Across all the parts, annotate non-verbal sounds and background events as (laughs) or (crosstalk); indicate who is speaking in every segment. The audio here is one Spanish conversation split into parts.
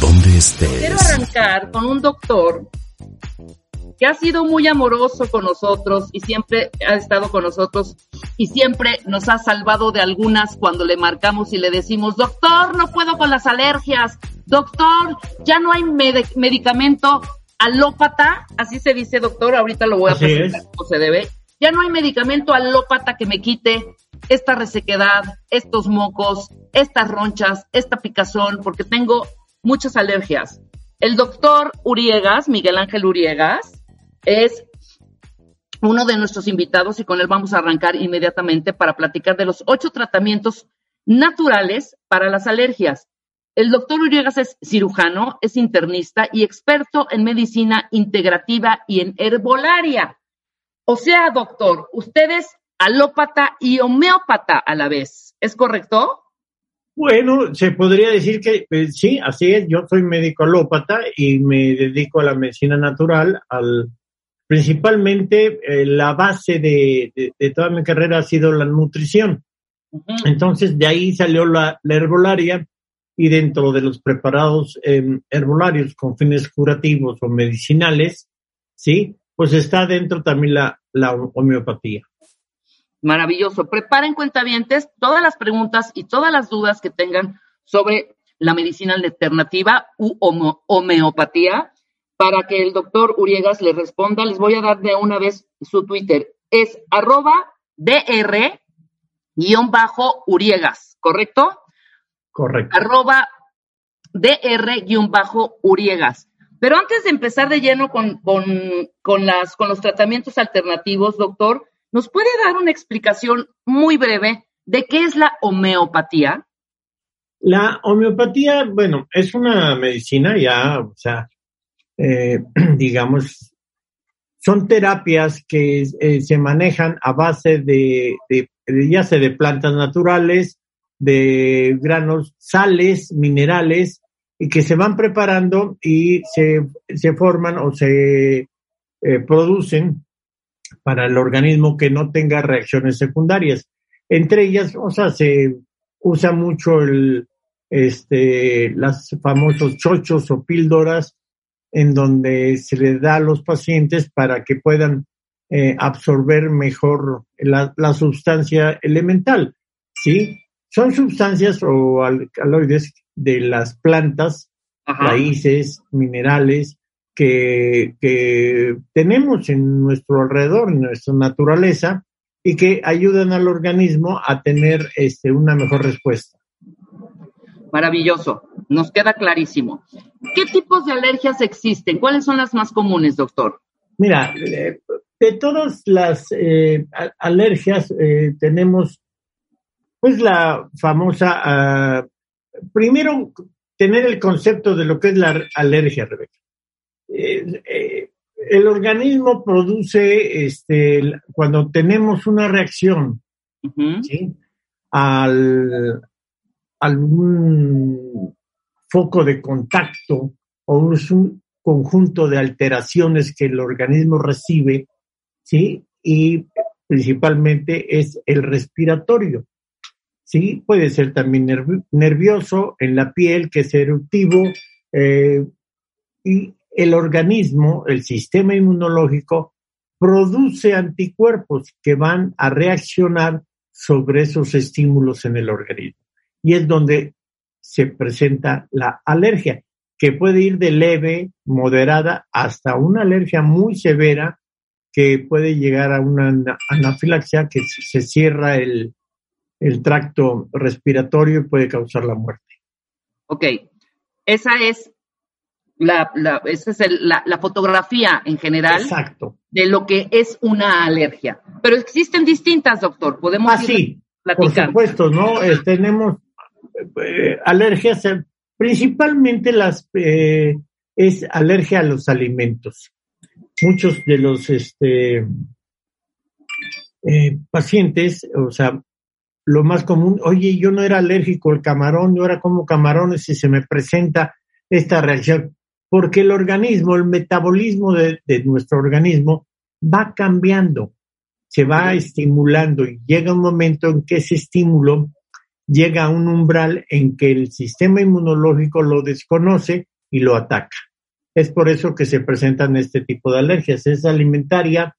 Speaker 1: donde estés.
Speaker 2: Quiero arrancar con un doctor que ha sido muy amoroso con nosotros y siempre ha estado con nosotros y siempre nos ha salvado de algunas cuando le marcamos y le decimos, doctor, no puedo con las alergias, doctor, ya no hay med- medicamento alópata, así se dice doctor, ahorita lo voy a
Speaker 3: Así
Speaker 2: presentar
Speaker 3: es.
Speaker 2: como se debe, ya no hay medicamento alópata que me quite esta resequedad, estos mocos, estas ronchas, esta picazón, porque tengo muchas alergias. El doctor Uriegas, Miguel Ángel Uriegas, es uno de nuestros invitados y con él vamos a arrancar inmediatamente para platicar de los ocho tratamientos naturales para las alergias. El doctor Uriegas es cirujano, es internista y experto en medicina integrativa y en herbolaria. O sea, doctor, usted es alópata y homeópata a la vez. ¿Es correcto?
Speaker 3: Bueno, se podría decir que eh, sí, así es. Yo soy médico alópata y me dedico a la medicina natural, al principalmente eh, la base de, de- de toda mi carrera ha sido la nutrición. Entonces de ahí salió la, la herbolaria y dentro de los preparados eh, herbolarios con fines curativos o medicinales, sí, pues está dentro también la, la homeopatía.
Speaker 2: Maravilloso. Preparen cuentavientes todas las preguntas y todas las dudas que tengan sobre la medicina alternativa u homeopatía para que el doctor Uriegas le responda. Les voy a dar de una vez su Twitter. Es arroba dr guion bajo Uriegas, ¿correcto?
Speaker 3: Correcto.
Speaker 2: arroba dr guion bajo Uriegas. Pero antes de empezar de lleno con, con, con, las, con los tratamientos alternativos, doctor, ¿nos puede dar una explicación muy breve de qué es la homeopatía?
Speaker 3: La homeopatía, bueno, es una medicina ya, o sea, eh, (clears throat) digamos, son terapias que eh, se manejan a base de, ya sea de plantas naturales, de granos, sales, minerales, y que se van preparando y se, se forman o se eh, producen para el organismo que no tenga reacciones secundarias. Entre ellas, o sea, se usa mucho el, este, las famosos chochos o píldoras en donde se le da a los pacientes para que puedan eh, absorber mejor la, la, sustancia elemental, ¿sí? Son sustancias o alcaloides de las plantas, Ajá. raíces, minerales que, que tenemos en nuestro alrededor, en nuestra naturaleza, y que ayudan al organismo a tener este, una mejor respuesta.
Speaker 2: Maravilloso, nos queda clarísimo. ¿Qué tipos de alergias existen? ¿Cuáles son las más comunes, doctor?
Speaker 3: Mira, eh, de todas las eh, alergias eh, tenemos pues la famosa, uh, primero tener el concepto de lo que es la alergia, Rebeca. Eh, el organismo produce, este, cuando tenemos una reacción uh -huh. ¿sí? al algún foco de contacto o un conjunto de alteraciones que el organismo recibe, ¿sí? Y principalmente es el respiratorio. ¿sí? Puede ser también nerv nervioso en la piel, que es eruptivo, eh, y el organismo, el sistema inmunológico, produce anticuerpos que van a reaccionar sobre esos estímulos en el organismo. Y es donde se presenta la alergia, que puede ir de leve, moderada, hasta una alergia muy severa, que puede llegar a una anafilaxia, que se cierra el, tracto respiratorio y puede causar la muerte.
Speaker 2: Ok, esa es la, la, esa es el, la, la, fotografía en general
Speaker 3: Exacto.
Speaker 2: de lo que es una alergia. Pero existen distintas, doctor. Podemos
Speaker 3: ah, sí,
Speaker 2: platicar.
Speaker 3: Por supuesto, ¿no? Eh, tenemos eh, alergias, eh, principalmente las, eh, es alergia a los alimentos. Muchos de los este, pacientes, o sea, lo más común, oye, yo no era alérgico al camarón, yo era como camarones y se me presenta esta reacción, porque el organismo, el metabolismo de, de nuestro organismo va cambiando, se va estimulando y llega un momento en que ese estímulo llega a un umbral en que el sistema inmunológico lo desconoce y lo ataca. Es por eso que se presentan este tipo de alergias. Es alimentaria,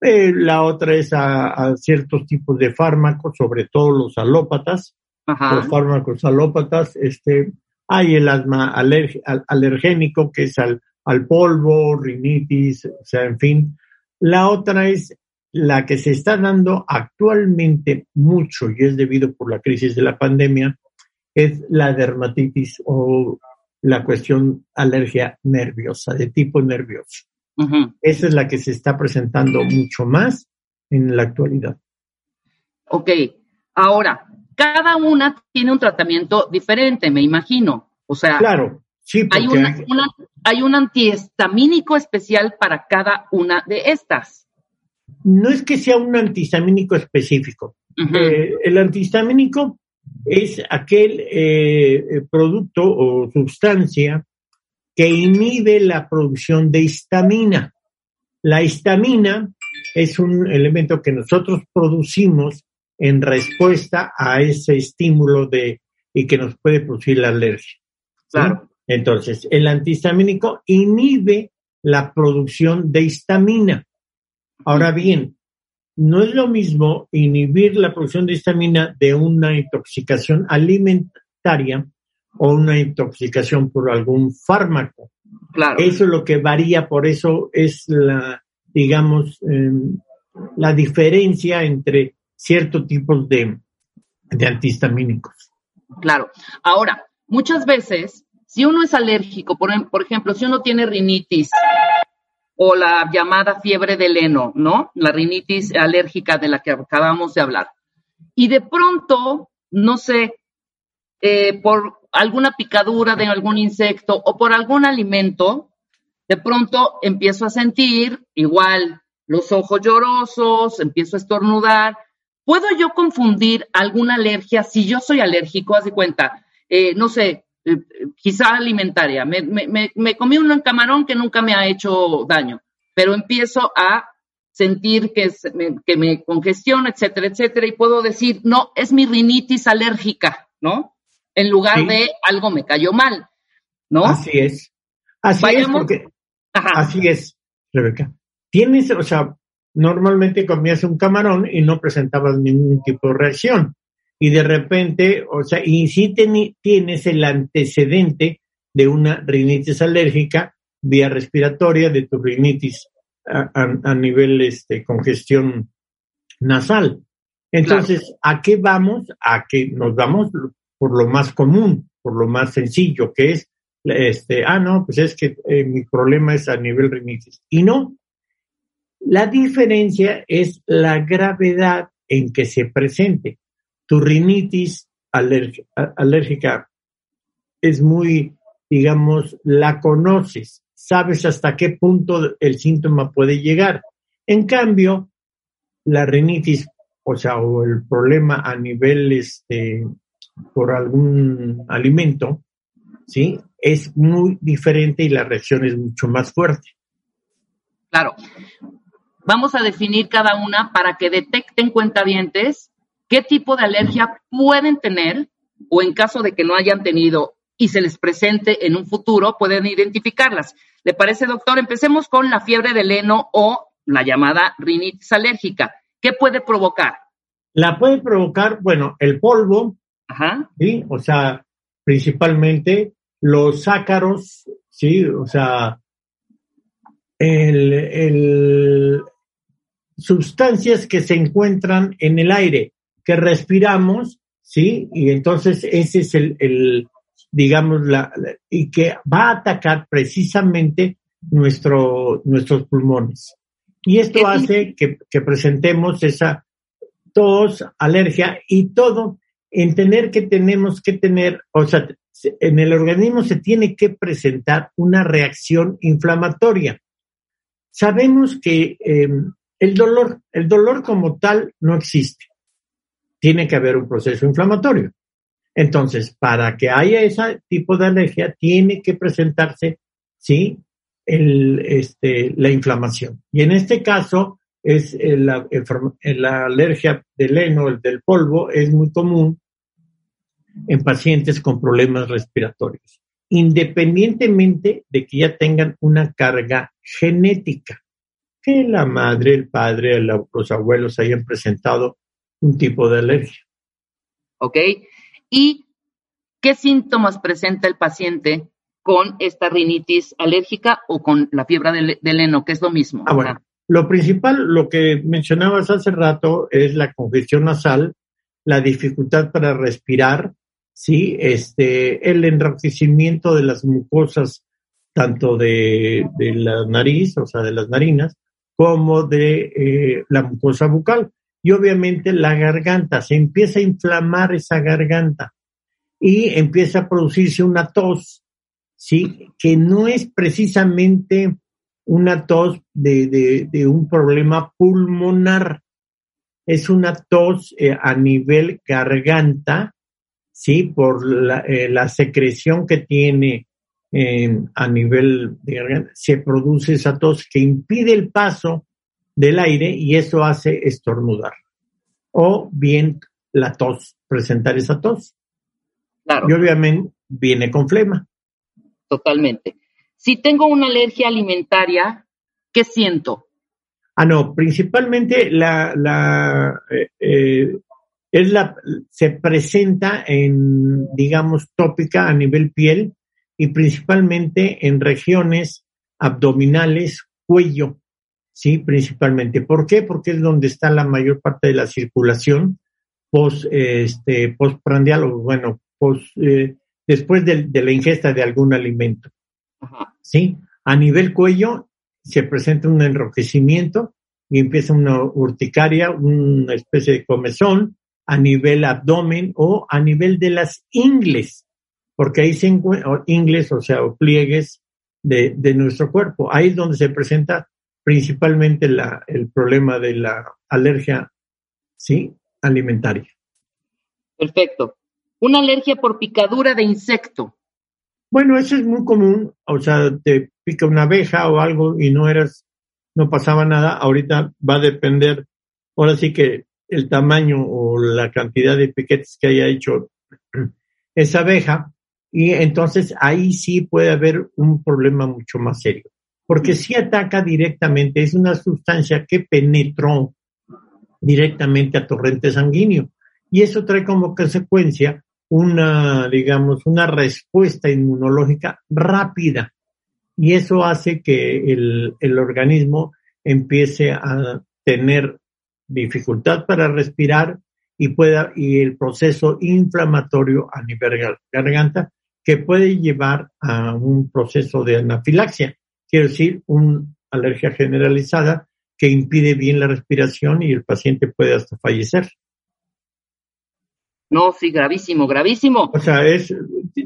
Speaker 3: eh, la otra es a, ciertos tipos de fármacos, sobre todo los alópatas. Los fármacos alópatas, este, hay el asma alergénico que es al, al polvo, rinitis, o sea, en fin. La otra es la que se está dando actualmente mucho y es debido por la crisis de la pandemia, es la dermatitis o la cuestión alergia nerviosa, de tipo nervioso. Esa es la que se está presentando mucho más en la actualidad.
Speaker 2: Ok, ahora, cada una tiene un tratamiento diferente, me imagino. O sea,
Speaker 3: claro, sí,
Speaker 2: hay, hay un antihistamínico especial para cada una de estas.
Speaker 3: No es que sea un antihistamínico específico. Eh, el antihistamínico es aquel eh, producto o sustancia que inhibe la producción de histamina. La histamina es un elemento que nosotros producimos en respuesta a ese estímulo de y que nos puede producir la alergia. Claro. Entonces, el antihistamínico inhibe la producción de histamina. Ahora bien, no es lo mismo inhibir la producción de histamina de una intoxicación alimentaria o una intoxicación por algún fármaco. Claro. Eso es lo que varía, por eso es la, digamos, em, la diferencia entre ciertos tipos de, de antihistamínicos.
Speaker 2: Claro. Ahora, muchas veces, si uno es alérgico, por, por ejemplo, si uno tiene rinitis, o la llamada fiebre del heno, ¿no? La rinitis alérgica de la que acabamos de hablar. Y de pronto, no sé, eh, por alguna picadura de algún insecto o por algún alimento, de pronto empiezo a sentir igual los ojos llorosos, empiezo a estornudar. ¿Puedo yo confundir alguna alergia si yo soy alérgico? Haz de cuenta, eh, no sé, eh, quizá alimentaria. Me, me, me, comí un camarón que nunca me ha hecho daño, pero empiezo a sentir que, me, que me congestiona, etcétera, etcétera, y puedo decir, no, es mi rinitis alérgica, ¿no? En lugar de algo me cayó mal, ¿no?
Speaker 3: Así es. Así es, porque, así es, Rebeca. Tienes, o sea, normalmente comías un camarón y no presentabas ningún tipo de reacción y de repente, o sea, y si tienes el antecedente de una rinitis alérgica vía respiratoria, de tu rinitis a, nivel este, congestión nasal. Entonces, ¿a qué vamos? A que nos vamos por lo más común, por lo más sencillo, que es, este, ah, no, pues es que eh, mi problema es a nivel rinitis. Y no, la diferencia es la gravedad en que se presente tu rinitis alérgica es muy, digamos, la conoces, sabes hasta qué punto el síntoma puede llegar. En cambio, la rinitis, o sea, o el problema a nivel, este, por algún alimento, ¿sí? Es muy diferente y la reacción es mucho más fuerte.
Speaker 2: Claro. Vamos a definir cada una para que detecten cuentavientes qué tipo de alergia pueden tener o en caso de que no hayan tenido y se les presente en un futuro, pueden identificarlas. ¿Le parece, doctor? Empecemos con la fiebre del heno o la llamada rinitis alérgica. ¿Qué puede provocar?
Speaker 3: La puede provocar, bueno, el polvo,
Speaker 2: Ajá.
Speaker 3: ¿sí? O sea, principalmente los ácaros, ¿sí? O sea, el, el, sustancias que se encuentran en el aire que respiramos, ¿sí? Y entonces ese es el, el digamos, la, y que va a atacar precisamente nuestro, nuestros pulmones. Y esto hace que, que presentemos esa tos, alergia y todo en tener que tenemos que tener, o sea, en el organismo se tiene que presentar una reacción inflamatoria. Sabemos que eh, el dolor, el dolor como tal no existe. Tiene que haber un proceso inflamatorio. Entonces, para que haya ese tipo de alergia, tiene que presentarse, ¿sí? Este, la inflamación. Y en este caso, es la, la alergia del heno, el del polvo, es muy común en pacientes con problemas respiratorios, independientemente de que ya tengan una carga genética, que la madre, el padre, los abuelos hayan presentado un tipo de alergia.
Speaker 2: ¿Ok? ¿Y qué síntomas presenta el paciente con esta rinitis alérgica o con la fiebre del, heno, que es lo mismo?
Speaker 3: Ah, bueno. Lo principal, lo que mencionabas hace rato, es la congestión nasal, la dificultad para respirar, sí, este, el enrojecimiento de las mucosas, tanto de, la nariz, o sea, de las narinas, como de eh, la mucosa bucal. Y obviamente la garganta, se empieza a inflamar esa garganta y empieza a producirse una tos, ¿sí? Que no es precisamente una tos de, de, un problema pulmonar, es una tos eh, a nivel garganta, ¿sí? Por la, eh, la secreción que tiene eh, a nivel de garganta, se produce esa tos que impide el paso del aire y eso hace estornudar. O bien la tos, presentar esa tos. Claro. Y obviamente viene con flema.
Speaker 2: Totalmente. Si tengo una alergia alimentaria, ¿qué siento?
Speaker 3: Ah, no, principalmente la, la eh, es la, se presenta en, digamos, tópica a nivel piel y principalmente en regiones abdominales, cuello, sí, principalmente. ¿Por qué? Porque es donde está la mayor parte de la circulación post, este, postprandial o bueno, post, eh, después de, la ingesta de algún alimento. Sí, a nivel cuello se presenta un enrojecimiento y empieza una urticaria, una especie de comezón, a nivel abdomen o a nivel de las ingles, porque ahí se encuentran, ingles, o sea, o pliegues de, de, nuestro cuerpo. Ahí es donde se presenta principalmente la, el problema de la alergia, ¿sí? Alimentaria.
Speaker 2: Perfecto. Una alergia por picadura de insecto.
Speaker 3: Bueno, eso es muy común, o sea, te pica una abeja o algo y no eras, no pasaba nada. Ahorita va a depender, ahora sí que el tamaño o la cantidad de piquetes que haya hecho (clears throat) esa abeja y entonces ahí sí puede haber un problema mucho más serio. Porque si ataca directamente, es una sustancia que penetró directamente a torrente sanguíneo. Y eso trae como consecuencia una, digamos, una respuesta inmunológica rápida. Y eso hace que el, el organismo empiece a tener dificultad para respirar y pueda y el proceso inflamatorio a nivel garganta que puede llevar a un proceso de anafilaxia, quiero decir, una alergia generalizada que impide bien la respiración y el paciente puede hasta fallecer.
Speaker 2: No, sí, gravísimo, gravísimo.
Speaker 3: O sea, es,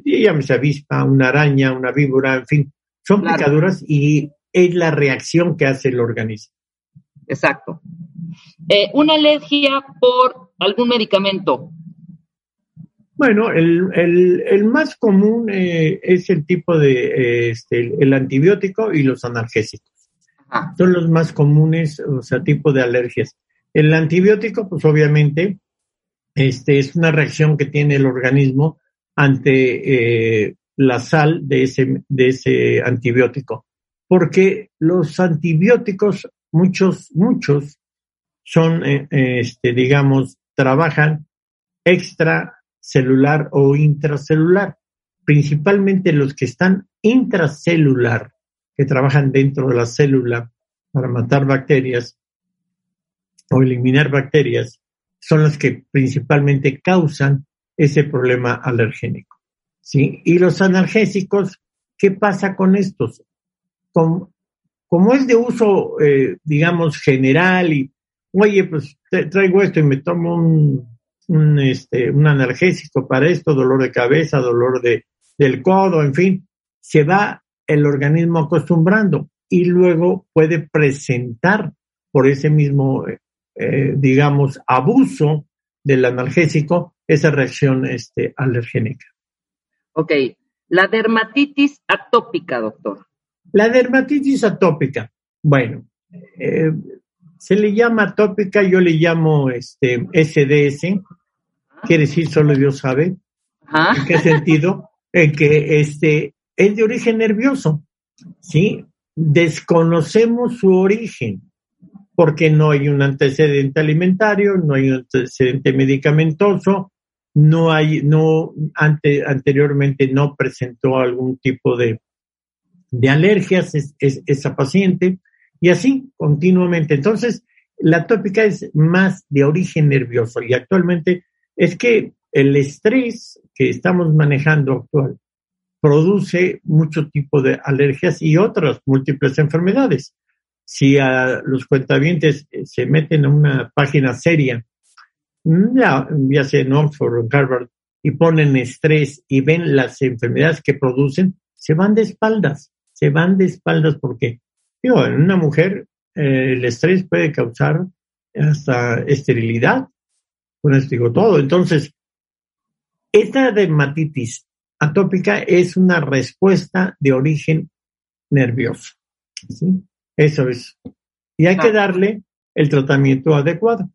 Speaker 3: llámese avispa, una araña, una víbora, en fin, son picaduras y es la reacción que hace el organismo.
Speaker 2: Exacto. Eh, una alergia por algún medicamento.
Speaker 3: Bueno, el, el, el más común eh, es el tipo de eh, este, el antibiótico y los analgésicos. Son los más comunes, o sea, tipo de alergias. El antibiótico, pues obviamente, este, es una reacción que tiene el organismo ante la sal de ese, de ese antibiótico. Porque los antibióticos, muchos, muchos, son, eh, este, digamos, trabajan extracelular o intracelular. Principalmente los que están intracelular, que trabajan dentro de la célula para matar bacterias o eliminar bacterias, son los que principalmente causan ese problema alergénico. ¿sí? Y los analgésicos, ¿qué pasa con estos? Como, como es de uso, eh, digamos, general y oye, pues traigo esto y me tomo un, un, este, un analgésico para esto, dolor de cabeza, dolor de, del codo, en fin, se va el organismo acostumbrando y luego puede presentar por ese mismo, eh, digamos, abuso del analgésico, esa reacción este, alergénica.
Speaker 2: Ok, la dermatitis atópica, doctor.
Speaker 3: La dermatitis atópica, bueno, eh, se le llama atópica, yo le llamo este SDS, quiere decir solo Dios sabe. ¿En qué sentido? En que este es de origen nervioso, ¿sí? Desconocemos su origen porque no hay un antecedente alimentario, no hay un antecedente medicamentoso, no hay, no, ante, anteriormente no presentó algún tipo de, de alergias es, esa paciente y así continuamente. Entonces, la tópica es más de origen nervioso y actualmente es que el estrés que estamos manejando actual produce mucho tipo de alergias y otras múltiples enfermedades. Si a los cuentavientes eh, se meten a una página seria, ya, ya sea en Oxford o en Harvard, y ponen estrés y ven las enfermedades que producen, se van de espaldas, se van de espaldas porque, digo, en una mujer eh, el estrés puede causar hasta esterilidad, con esto digo todo. Entonces, esta dermatitis atópica es una respuesta de origen nervioso. ¿sí? Eso es. Y hay que darle el tratamiento adecuado.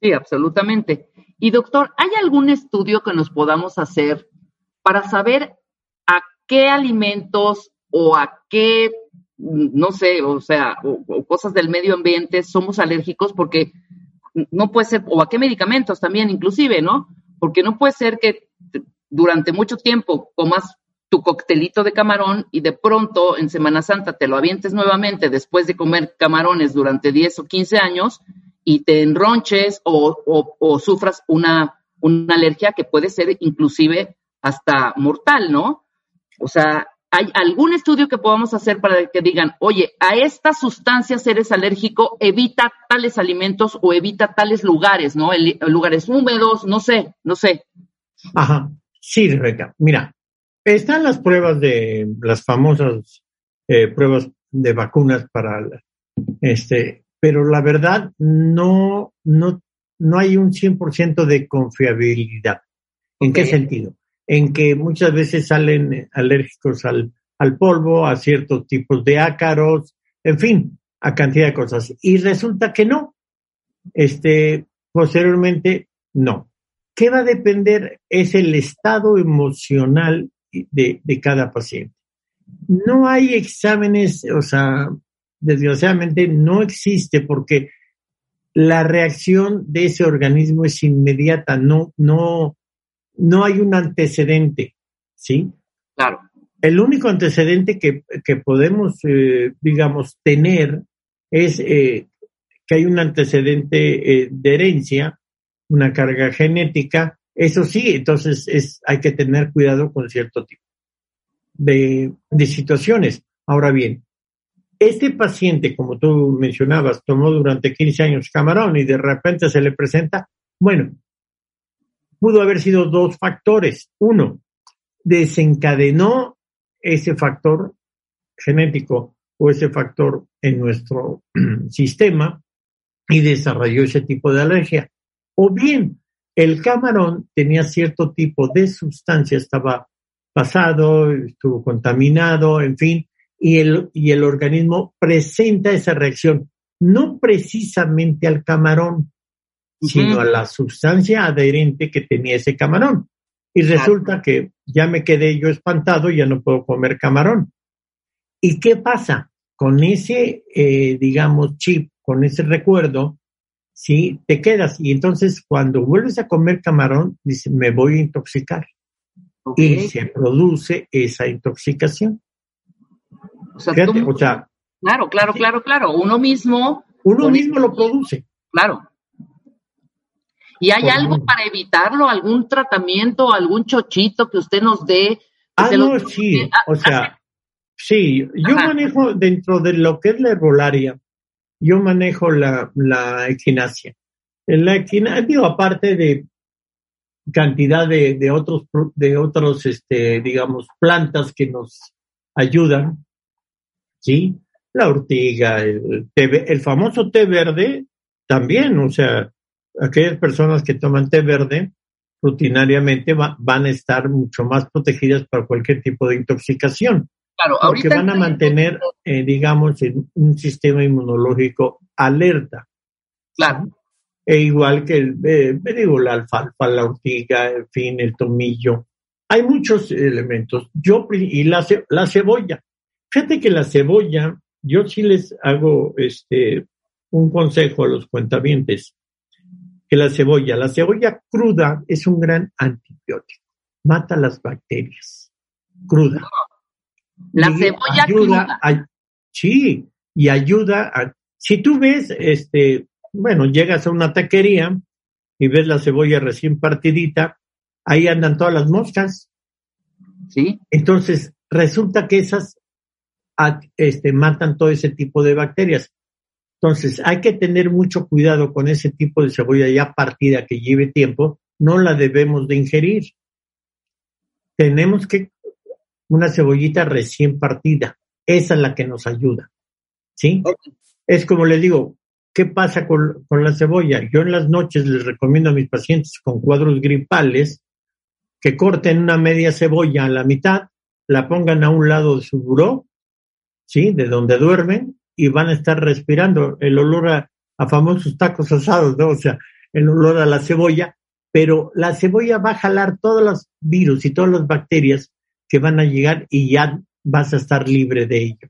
Speaker 2: Sí, absolutamente. Y doctor, ¿hay algún estudio que nos podamos hacer para saber a qué alimentos o a qué, no sé, o sea, o, cosas del medio ambiente somos alérgicos? Porque no puede ser, o a qué medicamentos también, inclusive, ¿no? Porque no puede ser que durante mucho tiempo comas tu coctelito de camarón y de pronto en Semana Santa te lo avientes nuevamente después de comer camarones durante 10 o 15 años y te enronches o, sufras una, una alergia que puede ser inclusive hasta mortal, ¿no? O sea, ¿hay algún estudio que podamos hacer para que digan, oye, a estas sustancias eres alérgico, evita tales alimentos o evita tales lugares, ¿no? lugares húmedos, no sé, no sé.
Speaker 3: Ajá. Sí, Rebeca. Mira, están las pruebas de las famosas eh, pruebas de vacunas para este, pero la verdad no, no, no hay un 100% de confiabilidad. ¿En qué sentido? En que muchas veces salen alérgicos al, al polvo, a ciertos tipos de ácaros, en fin, a cantidad de cosas. Y resulta que no. Este, posteriormente, no. ¿Qué va a depender? Es el estado emocional de, de cada paciente. No hay exámenes, o sea, desgraciadamente no existe porque la reacción de ese organismo es inmediata, no, no, no hay un antecedente, ¿sí?
Speaker 2: Claro.
Speaker 3: El único antecedente que, que podemos, eh, digamos, tener es eh, que hay un antecedente eh, de herencia, una carga genética, eso sí, entonces es, hay que tener cuidado con cierto tipo de, de situaciones. Ahora bien, este paciente, como tú mencionabas, tomó durante 15 años camarón y de repente se le presenta, bueno, pudo haber sido dos factores. Uno, desencadenó ese factor genético o ese factor en nuestro (clears throat) sistema y desarrolló ese tipo de alergia. O bien, el camarón tenía cierto tipo de sustancia, estaba pasado, estuvo contaminado, en fin, y el, y el organismo presenta esa reacción, no precisamente al camarón, sino a la sustancia adherente que tenía ese camarón. Y resulta que ya me quedé yo espantado, ya no puedo comer camarón. ¿Y qué pasa? Con ese, eh, digamos, chip, con ese recuerdo, sí, te quedas. Y entonces cuando vuelves a comer camarón, dices, me voy a intoxicar. Y se produce esa intoxicación.
Speaker 2: O sea, claro, claro, claro, claro. Uno mismo.
Speaker 3: Uno mismo lo produce.
Speaker 2: Claro. ¿Y hay algo para evitarlo? ¿Algún tratamiento, algún chochito que usted nos dé?
Speaker 3: Ah, no, sí. o sea, sí. Yo manejo dentro de lo que es la herbolaria, yo manejo la, la equinacia. La equinacia, digo, aparte de cantidad de, de otros, de otros, este, digamos, plantas que nos ayudan, ¿sí? La ortiga, el, el famoso té verde, también, o sea, aquellas personas que toman té verde rutinariamente van a estar mucho más protegidas para cualquier tipo de intoxicación. Claro, porque van a mantener, eh, digamos, un sistema inmunológico alerta.
Speaker 2: Claro.
Speaker 3: E igual que el, eh, digo, la alfalfa, la ortiga, en fin, el tomillo. Hay muchos elementos. Yo, y la, la cebolla. Fíjate que la cebolla, yo sí les hago este, un consejo a los cuentavientes que la cebolla. La cebolla cruda es un gran antibiótico. Mata las bacterias. Cruda.
Speaker 2: La cebolla cruda.
Speaker 3: sí, y ayuda a... Si tú ves, este, bueno, llegas a una taquería y ves la cebolla recién partidita, ahí andan todas las moscas.
Speaker 2: Sí.
Speaker 3: Entonces, resulta que esas este, matan todo ese tipo de bacterias. Entonces, hay que tener mucho cuidado con ese tipo de cebolla ya partida que lleve tiempo, no la debemos de ingerir. Tenemos que una cebollita recién partida, esa es la que nos ayuda. ¿Sí? Es como les digo, ¿qué pasa con, con la cebolla? Yo en las noches les recomiendo a mis pacientes con cuadros gripales que corten una media cebolla a la mitad, la pongan a un lado de su buró, ¿sí? De donde duermen, y van a estar respirando el olor a, famosos tacos asados, ¿no? O sea, el olor a la cebolla, pero la cebolla va a jalar todos los virus y todas las bacterias que van a llegar y ya vas a estar libre de ello.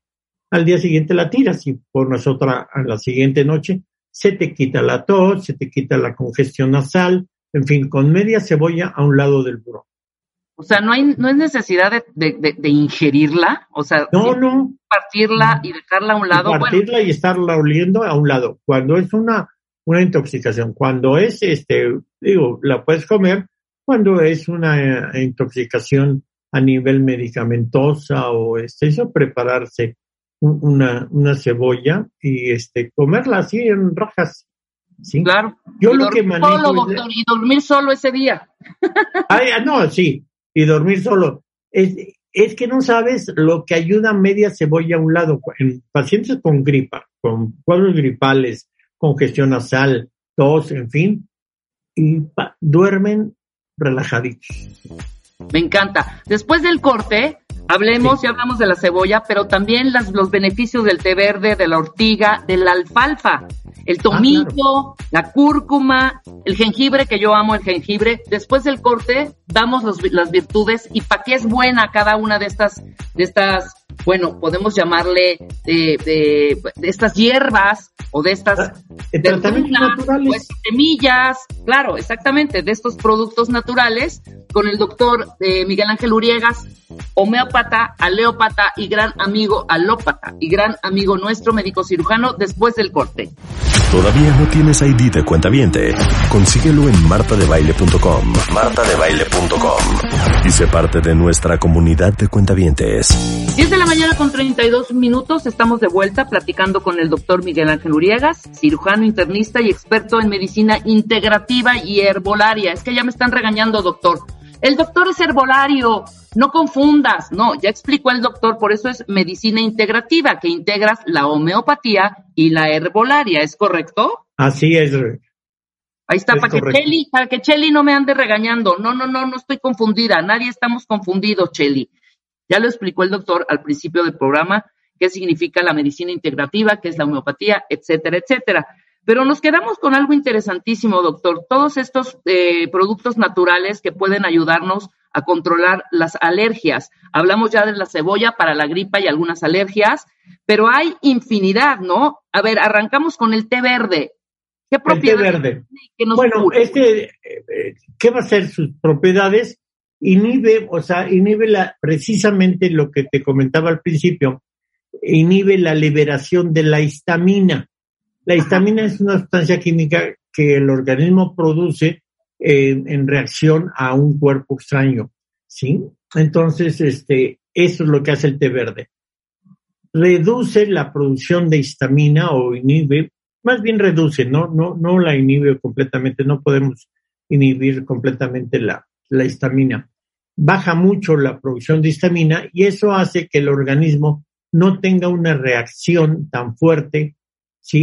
Speaker 3: Al día siguiente la tiras y pones otra a la siguiente noche, se te quita la tos, se te quita la congestión nasal, en fin, con media cebolla a un lado del buró.
Speaker 2: O sea, no hay, no es necesidad de, ingerirla, o sea,
Speaker 3: no, no.
Speaker 2: partirla y dejarla a un lado.
Speaker 3: partirla y estarla oliendo a un lado. Cuando es una, una intoxicación, cuando es, este, digo, la puedes comer, cuando es una eh, intoxicación a nivel medicamentosa o este, eso, prepararse una, una cebolla y este, comerla así en rajas. ¿sí?
Speaker 2: Claro.
Speaker 3: Yo lo que manejo.
Speaker 2: Solo, doctor, y dormir solo ese día.
Speaker 3: Ay, ah, no, sí, y dormir solo. Es, es que no sabes lo que ayuda media cebolla a un lado. En pacientes con gripa, con cuadros gripales, congestión nasal, tos, en fin, y duermen relajaditos.
Speaker 2: Me encanta. Después del corte, hablemos y hablamos de la cebolla, pero también las, los beneficios del té verde, de la ortiga, de la alfalfa, el ah, tomillo, la cúrcuma, el jengibre, que yo amo el jengibre. Después del corte, damos las virtudes y para qué es buena cada una de estas, de estas bueno, podemos llamarle de, de, estas hierbas o de estas ah,
Speaker 3: naturales.
Speaker 2: semillas, claro, exactamente, de estos productos naturales, con el doctor eh, Miguel Ángel Uriegas, homeópata, aleópata y gran amigo alópata y gran amigo nuestro médico cirujano después del corte.
Speaker 1: ¿Todavía no tienes ID de cuenta viente? Consíguelo en martadebaile.com. martadebaile.com. Y sé parte de nuestra comunidad de cuentavientes.
Speaker 2: 10 de la mañana con 32 minutos estamos de vuelta platicando con el doctor Miguel Ángel Uriegas, cirujano internista y experto en medicina integrativa y herbolaria. Es que ya me están regañando, doctor. El doctor es herbolario, no confundas, no, ya explicó el doctor, por eso es medicina integrativa, que integras la homeopatía y la herbolaria, ¿es correcto?
Speaker 3: Así es.
Speaker 2: Ahí está, para que, Cheli, para que Cheli no me ande regañando. No, no, no, no estoy confundida, nadie estamos confundidos, Cheli. Ya lo explicó el doctor al principio del programa, qué significa la medicina integrativa, qué es la homeopatía, etcétera, etcétera. Pero nos quedamos con algo interesantísimo, doctor. Todos estos eh, productos naturales que pueden ayudarnos a controlar las alergias. Hablamos ya de la cebolla para la gripa y algunas alergias, pero hay infinidad, ¿no? A ver, arrancamos con el té verde.
Speaker 3: ¿Qué propiedades? El té verde. bueno, este, eh, ¿qué va a ser sus propiedades? Inhibe, o sea, inhibe la, precisamente lo que te comentaba al principio, inhibe la liberación de la histamina. La histamina es una sustancia química que el organismo produce eh, en reacción a un cuerpo extraño, ¿sí? Entonces, este, eso es lo que hace el té verde. Reduce la producción de histamina o inhibe, más bien reduce, no, no, no la inhibe completamente, no podemos inhibir completamente la, la histamina. Baja mucho la producción de histamina y eso hace que el organismo no tenga una reacción tan fuerte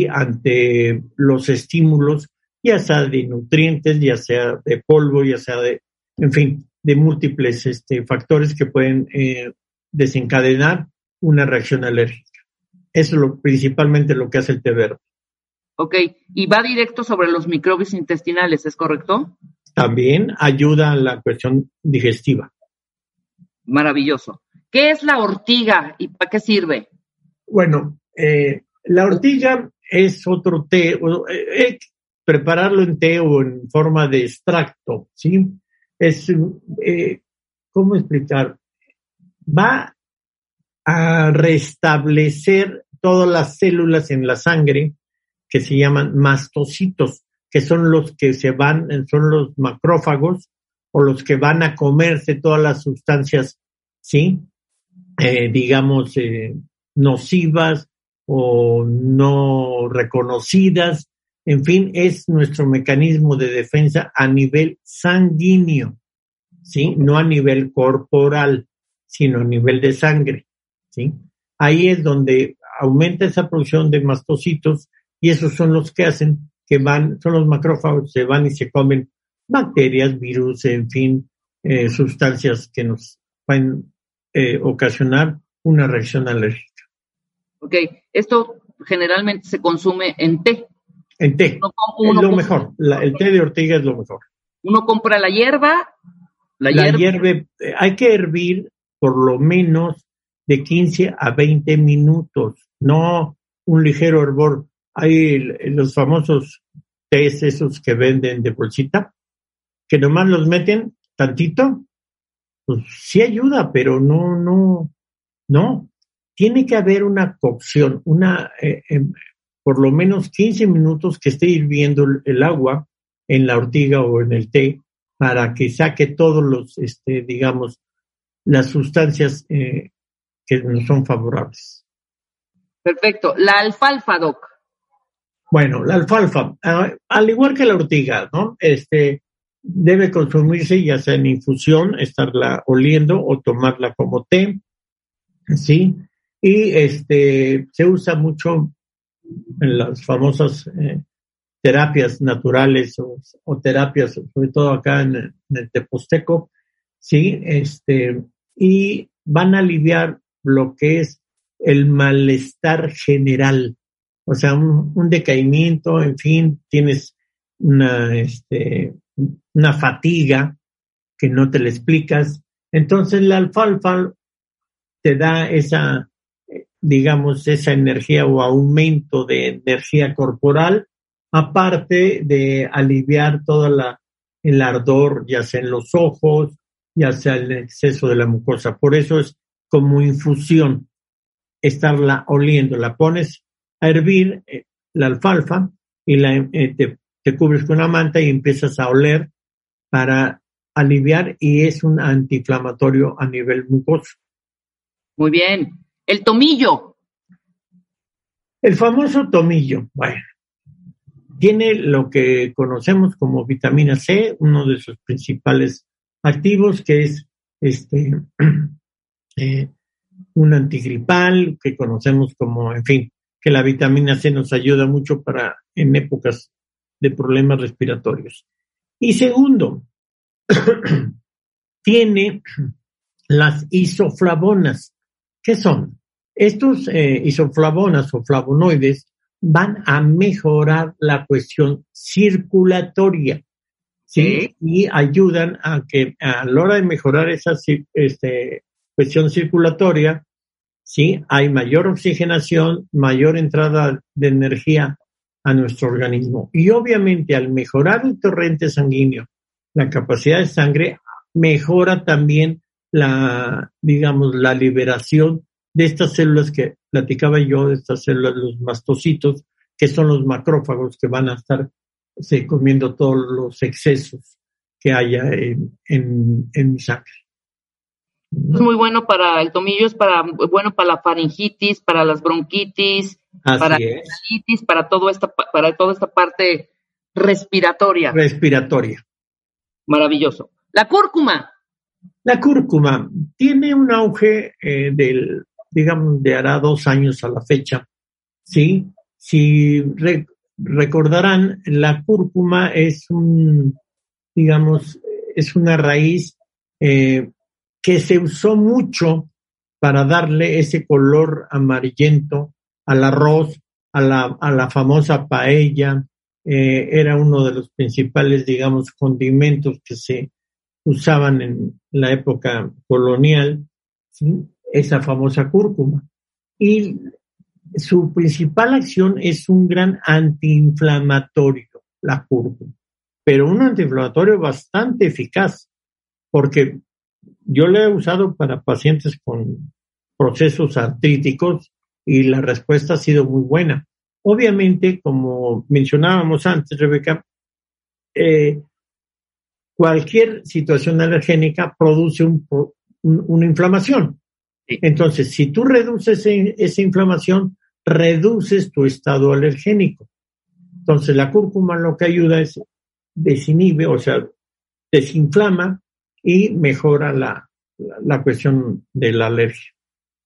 Speaker 3: ante los estímulos, ya sea de nutrientes, ya sea de polvo, ya sea de, en fin, de múltiples este, factores que pueden eh, desencadenar una reacción alérgica. Eso es lo, principalmente lo que hace el té verde.
Speaker 2: Ok, y va directo sobre los microbios intestinales, ¿es correcto?
Speaker 3: También ayuda a la cuestión digestiva.
Speaker 2: Maravilloso. ¿Qué es la ortiga y para qué sirve?
Speaker 3: Bueno, eh, la ortiga es otro té, eh, prepararlo en té o en forma de extracto, ¿sí? Es, eh, ¿cómo explicar? Va a restablecer todas las células en la sangre que se llaman mastocitos, que son los que se van, son los macrófagos o los que van a comerse todas las sustancias, ¿sí? Eh, digamos, eh, nocivas o no reconocidas. En fin, es nuestro mecanismo de defensa a nivel sanguíneo, ¿sí? No a nivel corporal, sino a nivel de sangre, ¿sí? Ahí es donde aumenta esa producción de mastocitos y esos son los que hacen que van, son los macrófagos, se van y se comen bacterias, virus, en fin, eh, sustancias que nos pueden eh, ocasionar una reacción alérgica.
Speaker 2: Ok, esto generalmente se consume en té.
Speaker 3: En té, es lo mejor. el té de ortiga es lo mejor.
Speaker 2: Uno compra la hierba.
Speaker 3: La, hierba, eh, hay que hervir por lo menos de 15 a 20 minutos, no un ligero hervor. Hay los famosos tés esos que venden de bolsita, que nomás los meten tantito, pues sí ayuda, pero no, no, no. Tiene que haber una cocción, una, eh, em, por lo menos 15 minutos que esté hirviendo el agua en la ortiga o en el té para que saque todos los, este, digamos, las sustancias eh, que no son favorables.
Speaker 2: Perfecto. La alfalfa, Doc.
Speaker 3: Bueno, la alfalfa, ah, al igual que la ortiga, ¿no? Este, debe consumirse ya sea en infusión, estarla oliendo o tomarla como té, ¿sí? Y este, se usa mucho en las famosas eh, terapias naturales o, terapias, sobre todo acá en, en, el Teposteco, ¿sí? Este, y van a aliviar lo que es el malestar general, o sea, un, decaimiento, en fin, tienes una, este, una fatiga que no te la explicas. Entonces la alfalfa te da esa, digamos, esa energía o aumento de energía corporal, aparte de aliviar toda la, el ardor, ya sea en los ojos, ya sea el exceso de la mucosa. Por eso es como infusión, estarla oliendo. La pones a hervir eh, la alfalfa y la, eh, te, te cubres con una manta y empiezas a oler para aliviar y es un antiinflamatorio a nivel mucoso.
Speaker 2: Muy bien. El tomillo.
Speaker 3: El famoso tomillo, bueno, tiene lo que conocemos como vitamina C, uno de sus principales activos, que es este (clears throat) eh, un antigripal que conocemos como, en fin, que la vitamina C nos ayuda mucho para en épocas de problemas respiratorios. Y segundo, (clears throat) tiene las isoflavonas. ¿Qué son? Estos eh, isoflavonas o flavonoides van a mejorar la cuestión circulatoria. ¿sí? Y ayudan a que a la hora de mejorar esa este, cuestión circulatoria, ¿sí? Hay mayor oxigenación, mayor entrada de energía a nuestro organismo. Y obviamente al mejorar el torrente sanguíneo, la capacidad de sangre, mejora también la, digamos, la liberación de estas células que platicaba yo, de estas células, los mastocitos, que son los macrófagos que van a estar se, comiendo todos los excesos que haya en, en, en mi sangre.
Speaker 2: Es muy bueno para el tomillo, es para bueno para la faringitis, para las bronquitis, para la para todo esta para toda esta parte respiratoria.
Speaker 3: Respiratoria.
Speaker 2: Maravilloso. La cúrcuma.
Speaker 3: La cúrcuma tiene un auge eh, del, digamos, de hará dos años a la fecha. Sí, si recordarán, la cúrcuma es un, digamos, es una raíz eh, que se usó mucho para darle ese color amarillento al arroz, a la, a la famosa paella, eh, era uno de los principales, digamos, condimentos que se usaban en la época colonial, esa famosa cúrcuma. Y su principal acción es un gran antiinflamatorio, la cúrcuma, pero un antiinflamatorio bastante eficaz, porque yo lo he usado para pacientes con procesos artríticos y la respuesta ha sido muy buena. Obviamente, como mencionábamos antes, Rebeca, eh, cualquier situación alergénica produce una inflamación. Entonces, si tú reduces esa inflamación, reduces tu estado alergénico. Entonces, la cúrcuma lo que ayuda es desinhibe, o sea, desinflama y mejora la, la, cuestión de la alergia.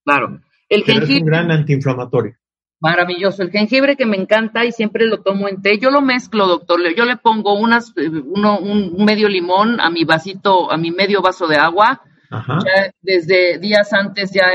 Speaker 2: Claro. El
Speaker 3: jengibre, es un gran antiinflamatorio.
Speaker 2: Maravilloso. El jengibre que me encanta y siempre lo tomo en té. Yo lo mezclo, doctor. Yo le pongo unas, eh, uno, un medio limón a mi vasito, a mi medio vaso de agua. Ya desde días antes ya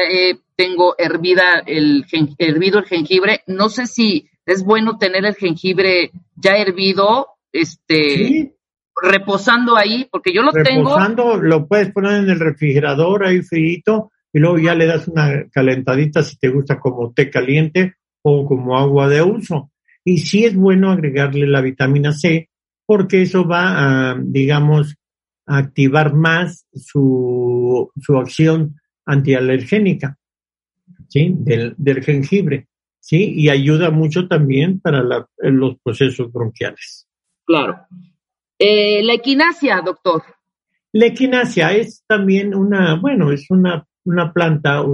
Speaker 2: tengo hervida el hervido el jengibre. No sé si es bueno tener el jengibre ya hervido, este, reposando ahí, porque yo lo tengo.
Speaker 3: Reposando, lo puedes poner en el refrigerador ahí frito y luego ya le das una calentadita si te gusta como té caliente o como agua de uso. Y sí es bueno agregarle la vitamina C porque eso va a, digamos, a activar más su, su acción antialergénica, ¿sí? Del, del jengibre, ¿sí? Y ayuda mucho también para los procesos bronquiales.
Speaker 2: Claro. Eh, la equinacia, doctor.
Speaker 3: La equinacia es también una, bueno, es una, una planta,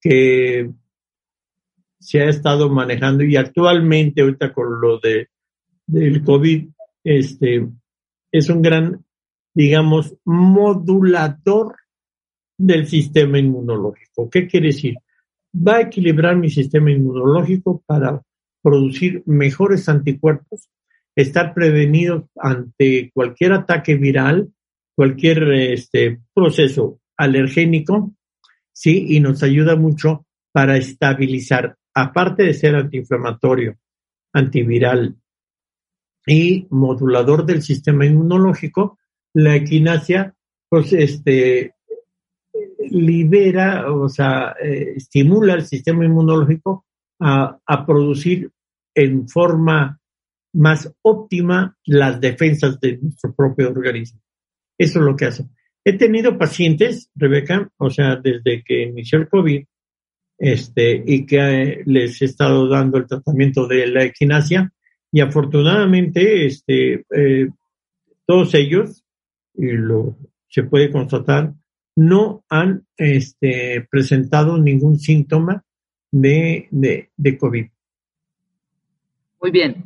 Speaker 3: que se ha estado manejando y actualmente ahorita con lo de del COVID, este, es un gran, digamos, modulador del sistema inmunológico. ¿Qué quiere decir? Va a equilibrar mi sistema inmunológico para producir mejores anticuerpos, estar prevenidos ante cualquier ataque viral, cualquier este, proceso alergénico, sí, y nos ayuda mucho para estabilizar aparte de ser antiinflamatorio, antiviral y modulador del sistema inmunológico, la equinacia, pues, este, libera, o sea, eh, estimula el sistema inmunológico a, a producir en forma más óptima las defensas de nuestro propio organismo. Eso es lo que hace. He tenido pacientes, Rebeca, o sea, desde que inició el COVID, este, y que les he estado dando el tratamiento de la equinacia y afortunadamente este, eh, todos ellos, y lo se puede constatar, no han este, presentado ningún síntoma de, de, de COVID.
Speaker 2: Muy bien.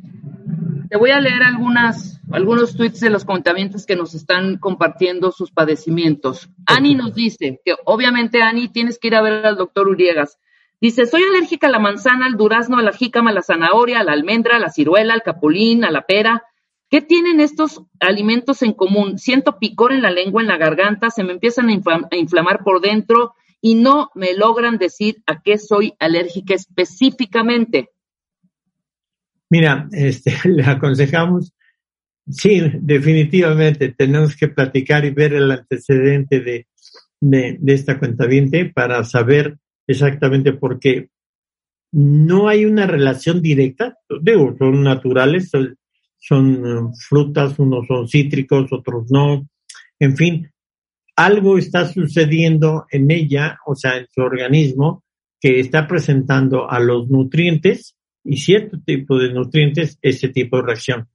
Speaker 2: Te voy a leer algunas, algunos tweets de los contamientos que nos están compartiendo sus padecimientos. Ani nos dice que obviamente, Ani, tienes que ir a ver al doctor Uriegas. Dice, soy alérgica a la manzana, al durazno, a la jícama, a la zanahoria, a la almendra, a la ciruela, al capulín, a la pera. ¿Qué tienen estos alimentos en común? Siento picor en la lengua, en la garganta, se me empiezan a, inflamar por dentro y no me logran decir a qué soy alérgica específicamente.
Speaker 3: Mira, este, (laughs) le aconsejamos, sí, definitivamente tenemos que platicar y ver el antecedente de, de, esta cuenta para saber exactamente porque no hay una relación directa, digo, son naturales, son, son frutas, unos son cítricos, otros no, en fin, algo está sucediendo en ella, o sea, en su organismo, que está presentando a los nutrientes y cierto tipo de nutrientes ese tipo de reacción.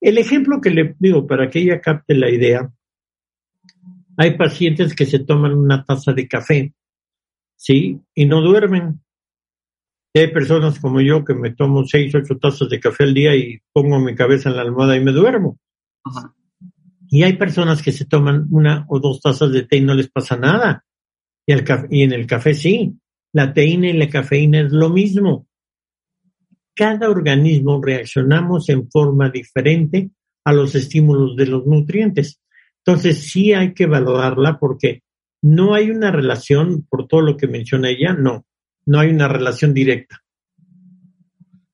Speaker 3: El ejemplo que le digo para que ella capte la idea, hay pacientes que se toman una taza de café, ¿sí? Y no duermen. Hay personas como yo que me tomo seis, ocho tazas de café al día y pongo mi cabeza en la almohada y me duermo. Y hay personas que se toman una o dos tazas de té y no les pasa nada. Y, el y en el café sí. La teína y la cafeína es lo mismo. Cada organismo reaccionamos en forma diferente a los estímulos de los nutrientes. Entonces sí hay que valorarla porque no hay una relación, por todo lo que menciona ella, no, no hay una relación directa.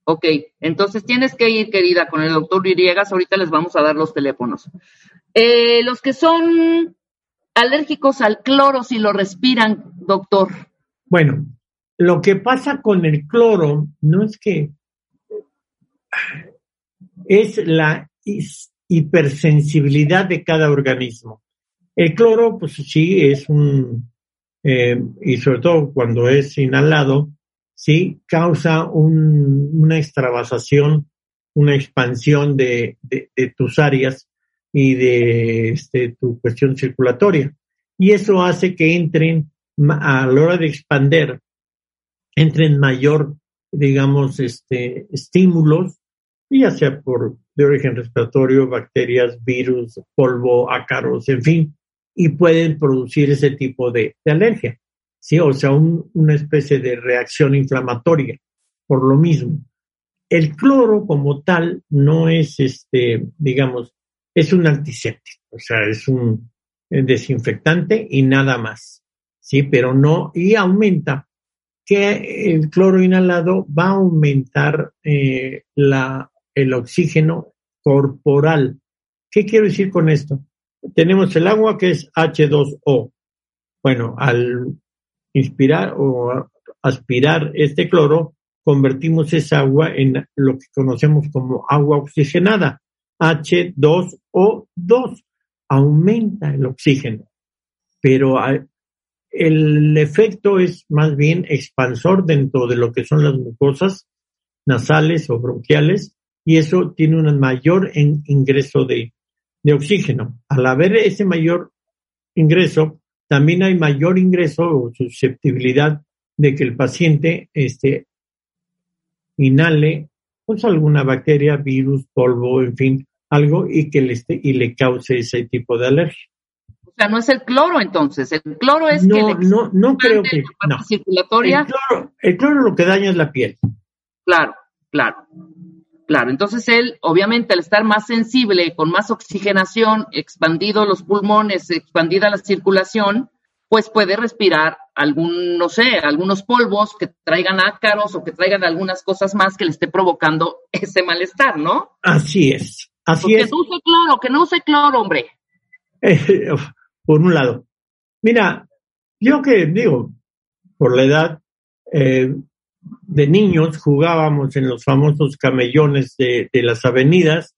Speaker 2: Ok, entonces tienes que ir, querida, con el doctor Viriegas. Ahorita les vamos a dar los teléfonos. Eh, los que son alérgicos al cloro, si lo respiran, doctor.
Speaker 3: Bueno, lo que pasa con el cloro no es que es la hipersensibilidad de cada organismo. El cloro, pues sí, es un, eh, y sobre todo cuando es inhalado, sí, causa una extravasación, una expansión de, tus áreas y de este, tu cuestión circulatoria. Y eso hace que entren, a la hora de expander, entren mayor, digamos, este, estímulos, ya sea por de origen respiratorio, bacterias, virus, polvo, ácaros, en fin, y pueden producir ese tipo de, alergia, ¿sí? O sea, una especie de reacción inflamatoria por lo mismo. El cloro como tal no es, este, digamos, es un antiséptico, o sea, es un desinfectante y nada más, ¿sí? Pero no, y aumenta que el cloro inhalado va a aumentar eh, la, el oxígeno corporal. ¿Qué quiero decir con esto? Tenemos el agua que es H2O. Bueno, al inspirar o aspirar este cloro, convertimos esa agua en lo que conocemos como agua oxigenada, H2O2. Aumenta el oxígeno, pero el efecto es más bien expansor dentro de lo que son las mucosas nasales o bronquiales y eso tiene un mayor ingreso de, oxígeno. Al haber ese mayor ingreso, también hay mayor ingreso o susceptibilidad de que el paciente este, inhale pues alguna bacteria, virus, polvo, en fin, algo y que le esté, y le cause ese tipo de alergia.
Speaker 2: Sea, no es el cloro entonces, el cloro es
Speaker 3: no,
Speaker 2: que
Speaker 3: no, no creo que no.
Speaker 2: circulatoria.
Speaker 3: El cloro, el cloro lo que daña es la piel.
Speaker 2: Claro, claro. Claro, entonces él, obviamente, al estar más sensible, con más oxigenación, expandido los pulmones, expandida la circulación, pues puede respirar algún, no sé, algunos polvos que traigan ácaros o que traigan algunas cosas más que le esté provocando (laughs) ese malestar, ¿no?
Speaker 3: Así es, así es.
Speaker 2: Que no use cloro, que no use cloro, hombre. (laughs)
Speaker 3: por un lado. Mira, yo que digo, por la edad, eh, de niños jugábamos en los famosos camellones de, las avenidas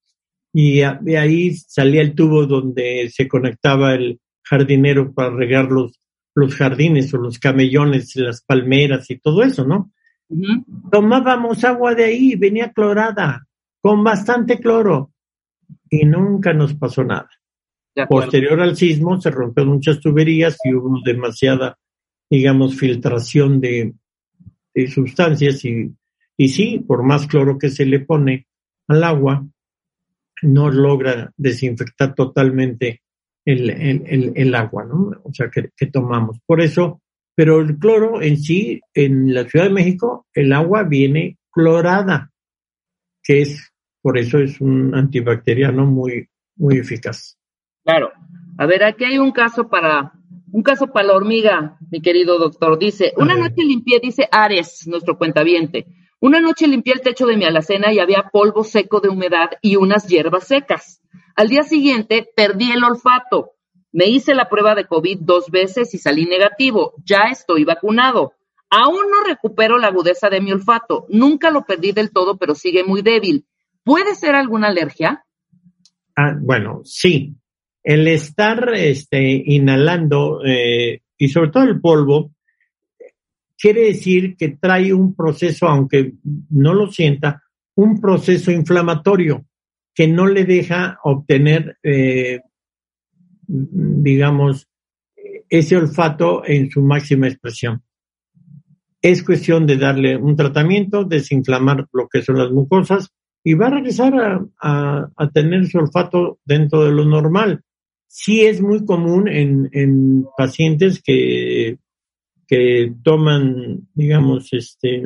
Speaker 3: y de ahí salía el tubo donde se conectaba el jardinero para regar los, los jardines o los camellones, las palmeras y todo eso, ¿no? Tomábamos agua de ahí, venía clorada, con bastante cloro, y nunca nos pasó nada. Posterior al sismo se rompieron muchas tuberías y hubo demasiada, digamos, filtración de, de sustancias y, y sí, por más cloro que se le pone al agua, no logra desinfectar totalmente el, el, el, agua, ¿no? O sea, que, que, tomamos. Por eso, pero el cloro en sí, en la Ciudad de México, el agua viene clorada, que es, por eso es un antibacteriano muy, muy eficaz.
Speaker 2: Claro. A ver, aquí hay un caso para un caso para la hormiga, mi querido doctor. Dice, una noche limpié, dice Ares, nuestro cuentaviente. Una noche limpié el techo de mi alacena y había polvo seco de humedad y unas hierbas secas. Al día siguiente perdí el olfato. Me hice la prueba de COVID dos veces y salí negativo. Ya estoy vacunado. Aún no recupero la agudeza de mi olfato. Nunca lo perdí del todo, pero sigue muy débil. ¿Puede ser alguna alergia?
Speaker 3: Ah, bueno, sí el estar este, inhalando eh, y sobre todo el polvo, quiere decir que trae un proceso, aunque no lo sienta, un proceso inflamatorio que no le deja obtener, eh, digamos, ese olfato en su máxima expresión. Es cuestión de darle un tratamiento, desinflamar lo que son las mucosas y va a regresar a tener su olfato dentro de lo normal sí es muy común en, en pacientes que, que toman, digamos, este,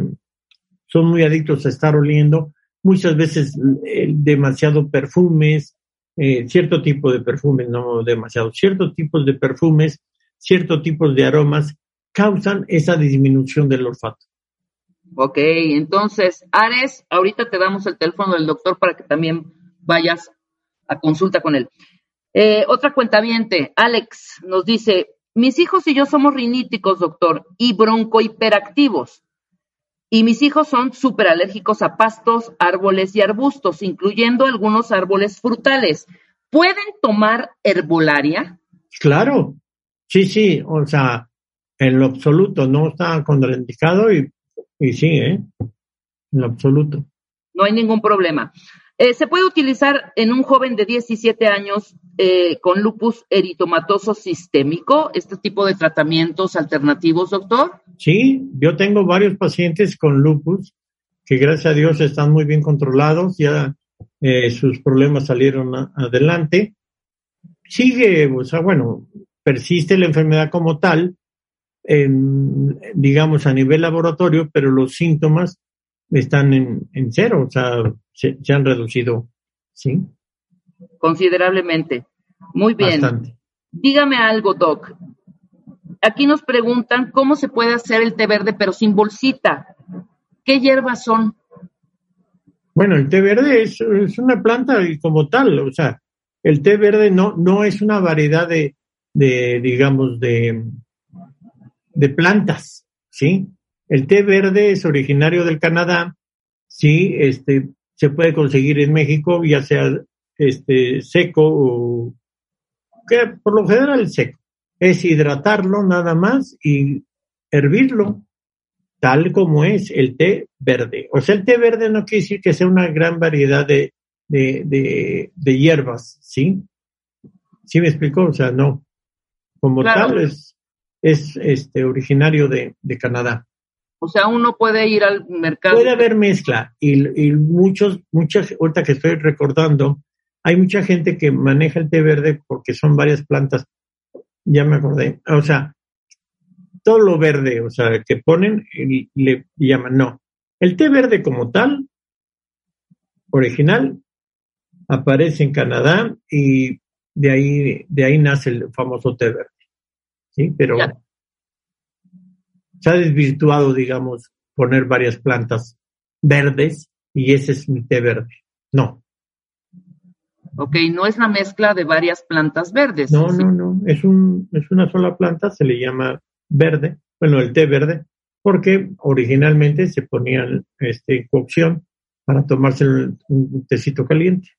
Speaker 3: son muy adictos a estar oliendo, muchas veces eh, demasiado perfumes, eh, cierto tipo de perfumes, no demasiado, ciertos tipos de perfumes, ciertos tipos de aromas causan esa disminución del olfato.
Speaker 2: Ok, entonces, Ares, ahorita te damos el teléfono del doctor para que también vayas a consulta con él. Eh, otra cuentaviente, Alex, nos dice, mis hijos y yo somos riníticos, doctor, y broncohiperactivos. Y mis hijos son súper alérgicos a pastos, árboles y arbustos, incluyendo algunos árboles frutales. ¿Pueden tomar herbolaria?
Speaker 3: Claro, sí, sí, o sea, en lo absoluto no está contraindicado y, y sí, ¿eh? En lo absoluto.
Speaker 2: No hay ningún problema. Eh, ¿Se puede utilizar en un joven de 17 años eh, con lupus eritomatoso sistémico este tipo de tratamientos alternativos, doctor?
Speaker 3: Sí, yo tengo varios pacientes con lupus que gracias a Dios están muy bien controlados, ya eh, sus problemas salieron adelante. Sigue, o sea, bueno, persiste la enfermedad como tal, en, digamos, a nivel laboratorio, pero los síntomas están en, en cero, o sea, se, han reducido, ¿sí?
Speaker 2: Considerablemente. Muy bien. Dígame algo, Doc. Aquí nos preguntan cómo se puede hacer el té verde pero sin bolsita. ¿Qué hierbas son?
Speaker 3: Bueno, el té verde es, es una planta como tal, o sea, el té verde no, no es una variedad de, de digamos, de, de plantas, ¿sí? El té verde es originario del Canadá, sí, este, se puede conseguir en México, ya sea este seco o que por lo general seco. Es hidratarlo nada más y hervirlo, tal como es el té verde. O sea, el té verde no quiere decir que sea una gran variedad de, de, de, hierbas, ¿sí? ¿Sí me explico? O sea, no. Como tal es, es este originario de, de Canadá.
Speaker 2: O sea, uno puede ir al mercado.
Speaker 3: Puede haber mezcla y, y muchos, muchas, ahorita que estoy recordando, hay mucha gente que maneja el té verde porque son varias plantas. Ya me acordé. O sea, todo lo verde, o sea, que ponen y le llaman. No. El té verde como tal, original, aparece en Canadá y de ahí, de ahí nace el famoso té verde. Sí, pero se ha desvirtuado, digamos, poner varias plantas verdes y ese es mi té verde. No.
Speaker 2: Ok, no es la mezcla de varias plantas verdes.
Speaker 3: No, no, no, es, un, es una sola planta, se le llama verde, bueno, el té verde, porque originalmente se ponía este, cocción para tomarse un tecito caliente.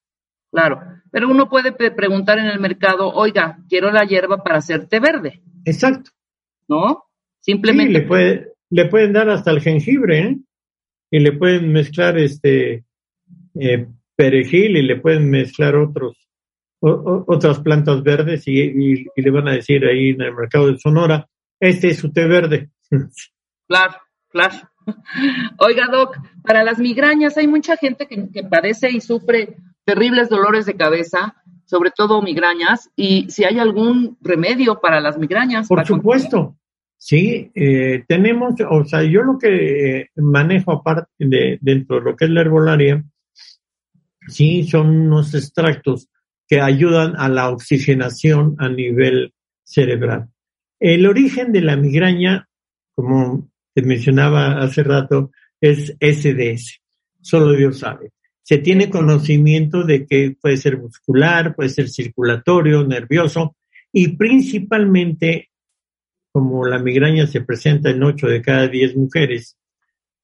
Speaker 2: Claro, pero uno puede preguntar en el mercado, oiga, quiero la hierba para hacer té verde.
Speaker 3: Exacto.
Speaker 2: ¿No? Simplemente.
Speaker 3: le, puede, le pueden dar hasta el jengibre, ¿eh? Y le pueden mezclar este eh, perejil y le pueden mezclar otros otras plantas verdes y, le van a decir ahí en el mercado de Sonora, este es su té verde. (laughs)
Speaker 2: Claro, claro. Oiga, Doc, para las migrañas hay mucha gente que, que padece y sufre terribles dolores de cabeza, sobre todo migrañas, y si hay algún remedio para las migrañas.
Speaker 3: Por supuesto, Sí, eh, tenemos, o sea, yo lo que manejo aparte de dentro de lo que es la herbolaria, sí, son unos extractos que ayudan a la oxigenación a nivel cerebral. El origen de la migraña, como te mencionaba hace rato, es SDS. Solo Dios sabe. Se tiene conocimiento de que puede ser muscular, puede ser circulatorio, nervioso y principalmente como la migraña se presenta en 8 de cada 10 mujeres,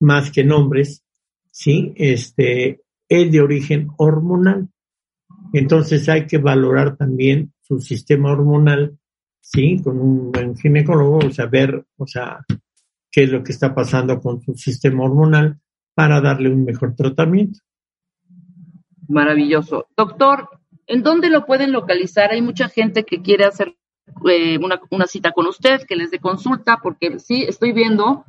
Speaker 3: más que en hombres, ¿sí? Este, es de origen hormonal. Entonces hay que valorar también su sistema hormonal, ¿sí? Con un buen ginecólogo, o sea, ver, o sea, qué es lo que está pasando con su sistema hormonal para darle un mejor tratamiento.
Speaker 2: Maravilloso. Doctor, ¿en dónde lo pueden localizar? Hay mucha gente que quiere hacer eh, una, una, cita con usted, que les dé consulta, porque sí, estoy viendo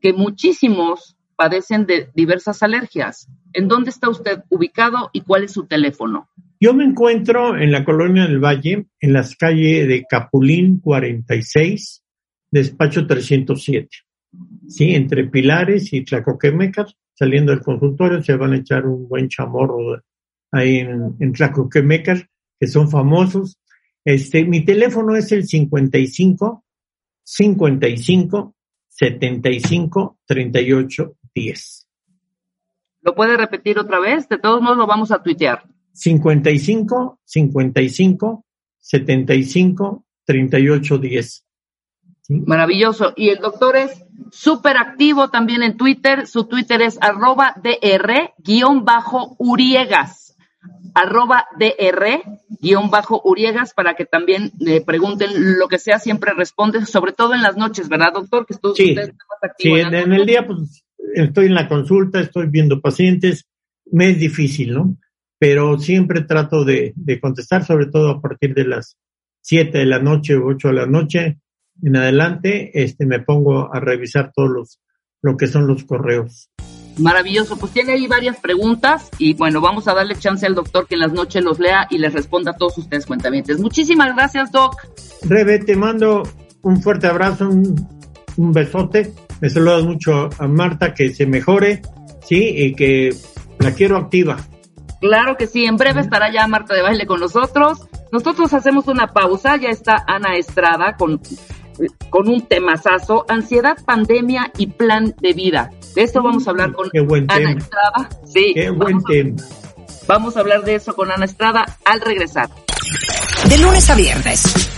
Speaker 2: que muchísimos padecen de diversas alergias. ¿En dónde está usted ubicado y cuál es su teléfono?
Speaker 3: Yo me encuentro en la colonia del Valle, en las calles de Capulín 46, despacho 307. Sí, entre Pilares y Tlacoquemecas, saliendo del consultorio, se van a echar un buen chamorro ahí en, en que son famosos. Este, mi teléfono es el 55 55 75 38 10.
Speaker 2: ¿Lo puede repetir otra vez? De todos modos lo vamos a tuitear.
Speaker 3: 55 55 75 38 10.
Speaker 2: Maravilloso. Y el doctor es súper activo también en Twitter. Su Twitter es arroba dr-uriegas. Arroba dr-uriegas para que también le pregunten lo que sea, siempre responde, sobre todo en las noches, ¿verdad, doctor? Que
Speaker 3: tú, sí, usted más activo sí en, en el día pues estoy en la consulta, estoy viendo pacientes, me es difícil, ¿no? Pero siempre trato de, de contestar, sobre todo a partir de las 7 de la noche o 8 de la noche en adelante, este, me pongo a revisar todos los, lo que son los correos.
Speaker 2: Maravilloso, pues tiene ahí varias preguntas y bueno, vamos a darle chance al doctor que en las noches los lea y les responda a todos ustedes cuentavientes. Muchísimas gracias, Doc.
Speaker 3: Rebe, te mando un fuerte abrazo, un, un besote. Me saludas mucho a Marta, que se mejore, sí, y que la quiero activa.
Speaker 2: Claro que sí, en breve estará ya Marta de Baile con nosotros. Nosotros hacemos una pausa, ya está Ana Estrada con con un temazazo, ansiedad, pandemia y plan de vida. De esto vamos a hablar con Ana Estrada. Sí,
Speaker 3: Qué buen tema.
Speaker 2: Vamos a hablar de eso con Ana Estrada al regresar.
Speaker 4: De lunes a viernes.